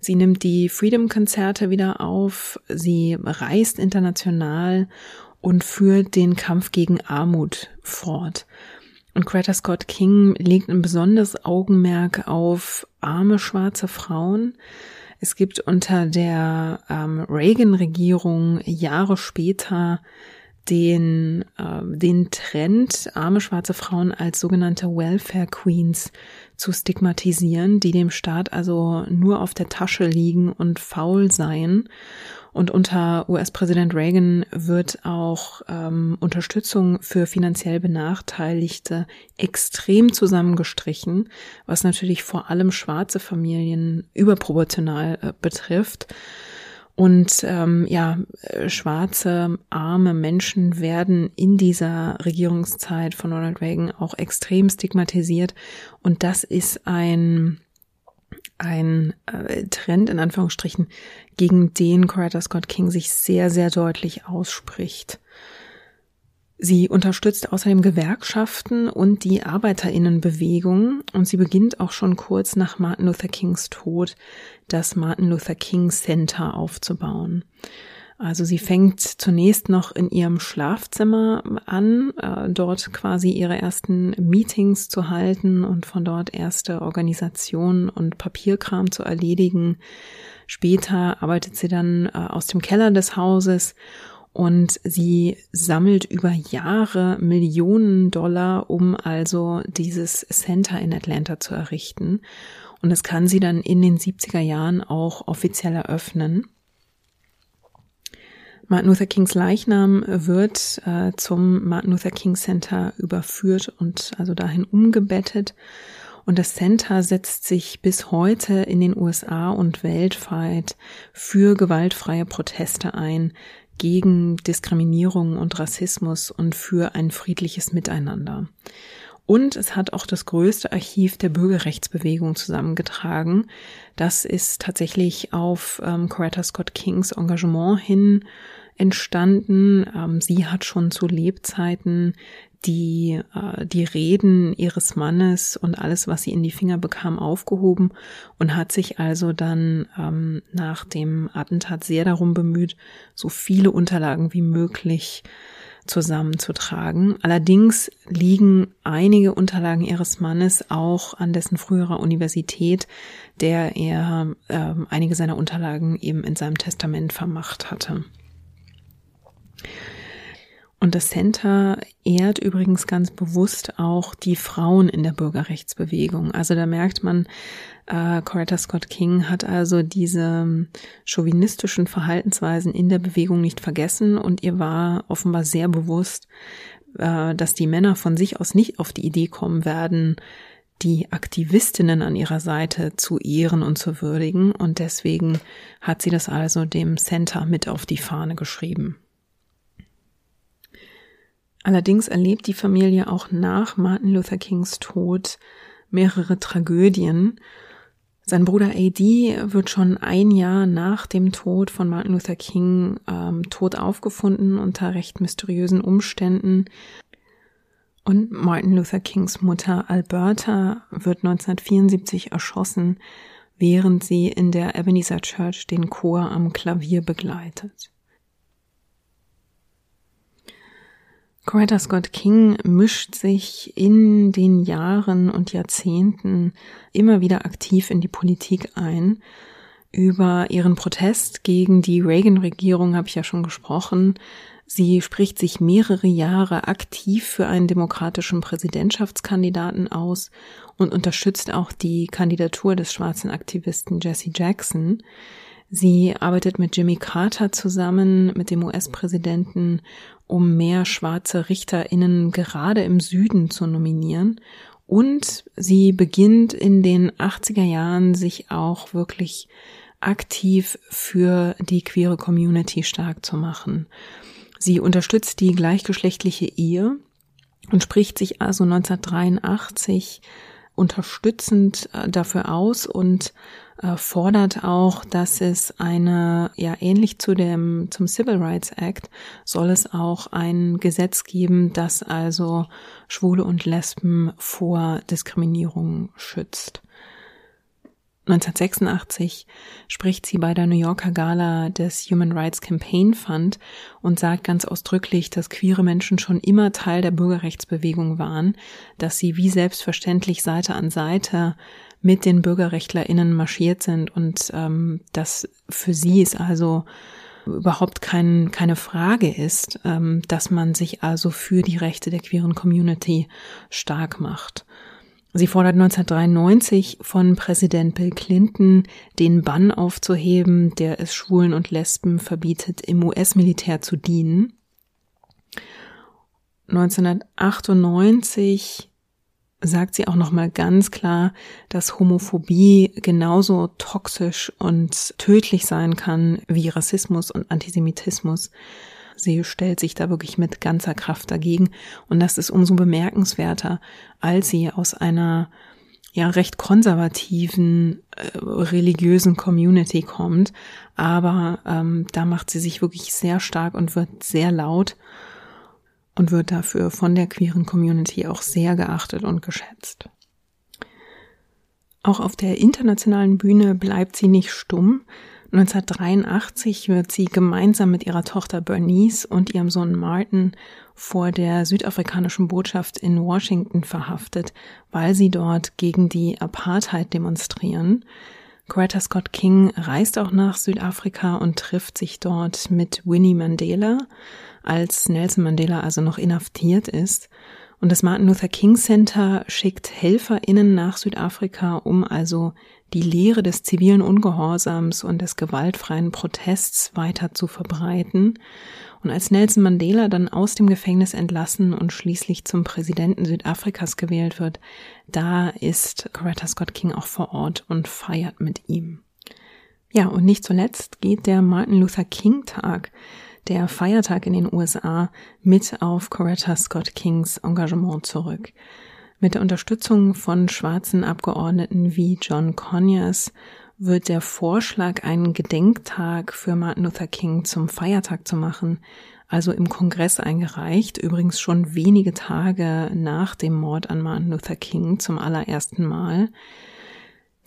Sie nimmt die Freedom-Konzerte wieder auf, sie reist international und führt den Kampf gegen Armut fort. Und Greta Scott King legt ein besonderes Augenmerk auf arme schwarze Frauen, es gibt unter der ähm, Reagan-Regierung Jahre später den, äh, den Trend, arme schwarze Frauen als sogenannte Welfare Queens zu stigmatisieren, die dem Staat also nur auf der Tasche liegen und faul seien und unter US-Präsident Reagan wird auch ähm, Unterstützung für finanziell Benachteiligte extrem zusammengestrichen, was natürlich vor allem schwarze Familien überproportional äh, betrifft. Und ähm, ja, äh, schwarze, arme Menschen werden in dieser Regierungszeit von Ronald Reagan auch extrem stigmatisiert. Und das ist ein ein äh, Trend in Anführungsstrichen, gegen den Coretta Scott King sich sehr, sehr deutlich ausspricht. Sie unterstützt außerdem Gewerkschaften und die Arbeiterinnenbewegung und sie beginnt auch schon kurz nach Martin Luther Kings Tod das Martin Luther King Center aufzubauen. Also sie fängt zunächst noch in ihrem Schlafzimmer an, äh, dort quasi ihre ersten Meetings zu halten und von dort erste Organisationen und Papierkram zu erledigen. Später arbeitet sie dann äh, aus dem Keller des Hauses und sie sammelt über Jahre Millionen Dollar, um also dieses Center in Atlanta zu errichten. Und das kann sie dann in den 70er Jahren auch offiziell eröffnen. Martin Luther Kings Leichnam wird äh, zum Martin Luther King Center überführt und also dahin umgebettet. Und das Center setzt sich bis heute in den USA und weltweit für gewaltfreie Proteste ein, gegen Diskriminierung und Rassismus und für ein friedliches Miteinander. Und es hat auch das größte Archiv der Bürgerrechtsbewegung zusammengetragen. Das ist tatsächlich auf ähm, Coretta Scott Kings Engagement hin entstanden. Ähm, sie hat schon zu Lebzeiten die, äh, die Reden ihres Mannes und alles, was sie in die Finger bekam, aufgehoben und hat sich also dann ähm, nach dem Attentat sehr darum bemüht, so viele Unterlagen wie möglich zusammenzutragen. Allerdings liegen einige Unterlagen ihres Mannes auch an dessen früherer Universität, der er äh, einige seiner Unterlagen eben in seinem Testament vermacht hatte. Und das Center ehrt übrigens ganz bewusst auch die Frauen in der Bürgerrechtsbewegung. Also da merkt man, äh, Coretta Scott King hat also diese chauvinistischen Verhaltensweisen in der Bewegung nicht vergessen und ihr war offenbar sehr bewusst, äh, dass die Männer von sich aus nicht auf die Idee kommen werden, die Aktivistinnen an ihrer Seite zu ehren und zu würdigen. Und deswegen hat sie das also dem Center mit auf die Fahne geschrieben. Allerdings erlebt die Familie auch nach Martin Luther Kings Tod mehrere Tragödien. Sein Bruder AD wird schon ein Jahr nach dem Tod von Martin Luther King ähm, tot aufgefunden unter recht mysteriösen Umständen. Und Martin Luther Kings Mutter Alberta wird 1974 erschossen, während sie in der Ebenezer Church den Chor am Klavier begleitet. Coretta Scott King mischt sich in den Jahren und Jahrzehnten immer wieder aktiv in die Politik ein. Über ihren Protest gegen die Reagan-Regierung habe ich ja schon gesprochen. Sie spricht sich mehrere Jahre aktiv für einen demokratischen Präsidentschaftskandidaten aus und unterstützt auch die Kandidatur des schwarzen Aktivisten Jesse Jackson. Sie arbeitet mit Jimmy Carter zusammen, mit dem US-Präsidenten, um mehr schwarze Richterinnen gerade im Süden zu nominieren. Und sie beginnt in den 80er Jahren sich auch wirklich aktiv für die queere Community stark zu machen. Sie unterstützt die gleichgeschlechtliche Ehe und spricht sich also 1983 unterstützend äh, dafür aus und fordert auch, dass es eine, ja, ähnlich zu dem, zum Civil Rights Act, soll es auch ein Gesetz geben, das also Schwule und Lesben vor Diskriminierung schützt. 1986 spricht sie bei der New Yorker Gala des Human Rights Campaign Fund und sagt ganz ausdrücklich, dass queere Menschen schon immer Teil der Bürgerrechtsbewegung waren, dass sie wie selbstverständlich Seite an Seite mit den BürgerrechtlerInnen marschiert sind und ähm, dass für sie es also überhaupt kein, keine Frage ist, ähm, dass man sich also für die Rechte der queeren Community stark macht. Sie fordert 1993 von Präsident Bill Clinton, den Bann aufzuheben, der es Schwulen und Lesben verbietet, im US-Militär zu dienen. 1998 sagt sie auch nochmal ganz klar, dass Homophobie genauso toxisch und tödlich sein kann wie Rassismus und Antisemitismus. Sie stellt sich da wirklich mit ganzer Kraft dagegen. Und das ist umso bemerkenswerter, als sie aus einer ja recht konservativen äh, religiösen Community kommt, aber ähm, da macht sie sich wirklich sehr stark und wird sehr laut und wird dafür von der queeren Community auch sehr geachtet und geschätzt. Auch auf der internationalen Bühne bleibt sie nicht stumm. 1983 wird sie gemeinsam mit ihrer Tochter Bernice und ihrem Sohn Martin vor der südafrikanischen Botschaft in Washington verhaftet, weil sie dort gegen die Apartheid demonstrieren. Greta Scott King reist auch nach Südafrika und trifft sich dort mit Winnie Mandela, als Nelson Mandela also noch inhaftiert ist. Und das Martin Luther King Center schickt HelferInnen nach Südafrika, um also die Lehre des zivilen Ungehorsams und des gewaltfreien Protests weiter zu verbreiten. Und als Nelson Mandela dann aus dem Gefängnis entlassen und schließlich zum Präsidenten Südafrikas gewählt wird, da ist Coretta Scott King auch vor Ort und feiert mit ihm. Ja, und nicht zuletzt geht der Martin Luther King Tag der Feiertag in den USA mit auf Coretta Scott Kings Engagement zurück. Mit der Unterstützung von schwarzen Abgeordneten wie John Conyers wird der Vorschlag, einen Gedenktag für Martin Luther King zum Feiertag zu machen, also im Kongress eingereicht, übrigens schon wenige Tage nach dem Mord an Martin Luther King zum allerersten Mal.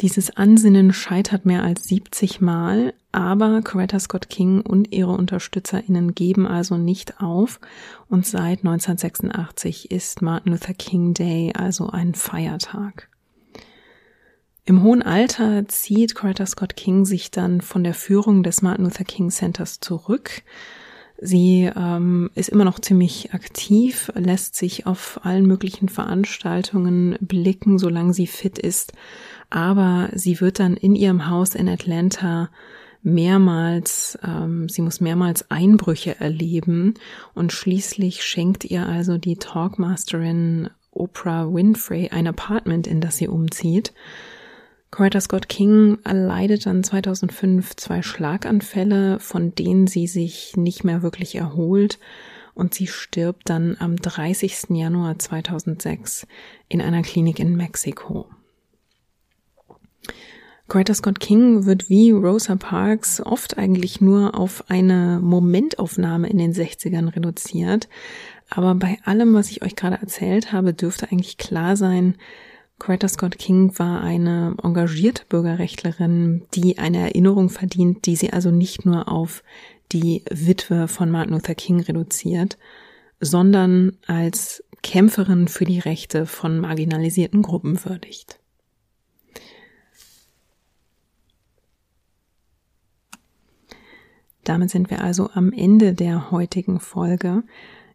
Dieses Ansinnen scheitert mehr als 70 Mal, aber Coretta Scott King und ihre UnterstützerInnen geben also nicht auf und seit 1986 ist Martin Luther King Day also ein Feiertag. Im hohen Alter zieht Coretta Scott King sich dann von der Führung des Martin Luther King Centers zurück. Sie ähm, ist immer noch ziemlich aktiv, lässt sich auf allen möglichen Veranstaltungen blicken, solange sie fit ist. Aber sie wird dann in ihrem Haus in Atlanta mehrmals, ähm, sie muss mehrmals Einbrüche erleben und schließlich schenkt ihr also die Talkmasterin Oprah Winfrey ein Apartment, in das sie umzieht. Coretta Scott King erleidet dann 2005 zwei Schlaganfälle, von denen sie sich nicht mehr wirklich erholt und sie stirbt dann am 30. Januar 2006 in einer Klinik in Mexiko. Coretta Scott King wird wie Rosa Parks oft eigentlich nur auf eine Momentaufnahme in den 60ern reduziert. Aber bei allem, was ich euch gerade erzählt habe, dürfte eigentlich klar sein, Coretta Scott King war eine engagierte Bürgerrechtlerin, die eine Erinnerung verdient, die sie also nicht nur auf die Witwe von Martin Luther King reduziert, sondern als Kämpferin für die Rechte von marginalisierten Gruppen würdigt. Damit sind wir also am Ende der heutigen Folge.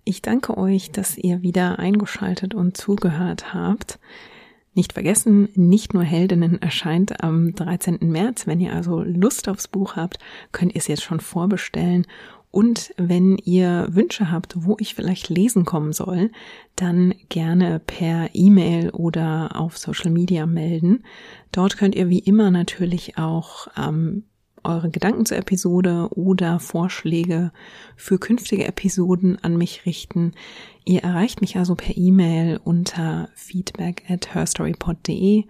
Ich danke euch, dass ihr wieder eingeschaltet und zugehört habt. Nicht vergessen, nicht nur Heldinnen erscheint am 13. März. Wenn ihr also Lust aufs Buch habt, könnt ihr es jetzt schon vorbestellen. Und wenn ihr Wünsche habt, wo ich vielleicht lesen kommen soll, dann gerne per E-Mail oder auf Social Media melden. Dort könnt ihr wie immer natürlich auch ähm, eure Gedanken zur Episode oder Vorschläge für künftige Episoden an mich richten. Ihr erreicht mich also per E-Mail unter feedback at herstorypod.de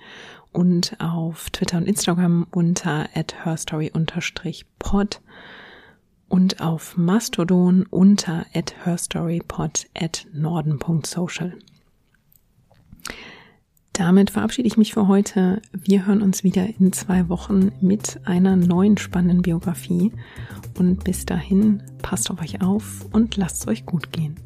und auf Twitter und Instagram unter at herstory-pod und auf Mastodon unter at herstorypod at norden.social. Damit verabschiede ich mich für heute. Wir hören uns wieder in zwei Wochen mit einer neuen spannenden Biografie. Und bis dahin, passt auf euch auf und lasst es euch gut gehen.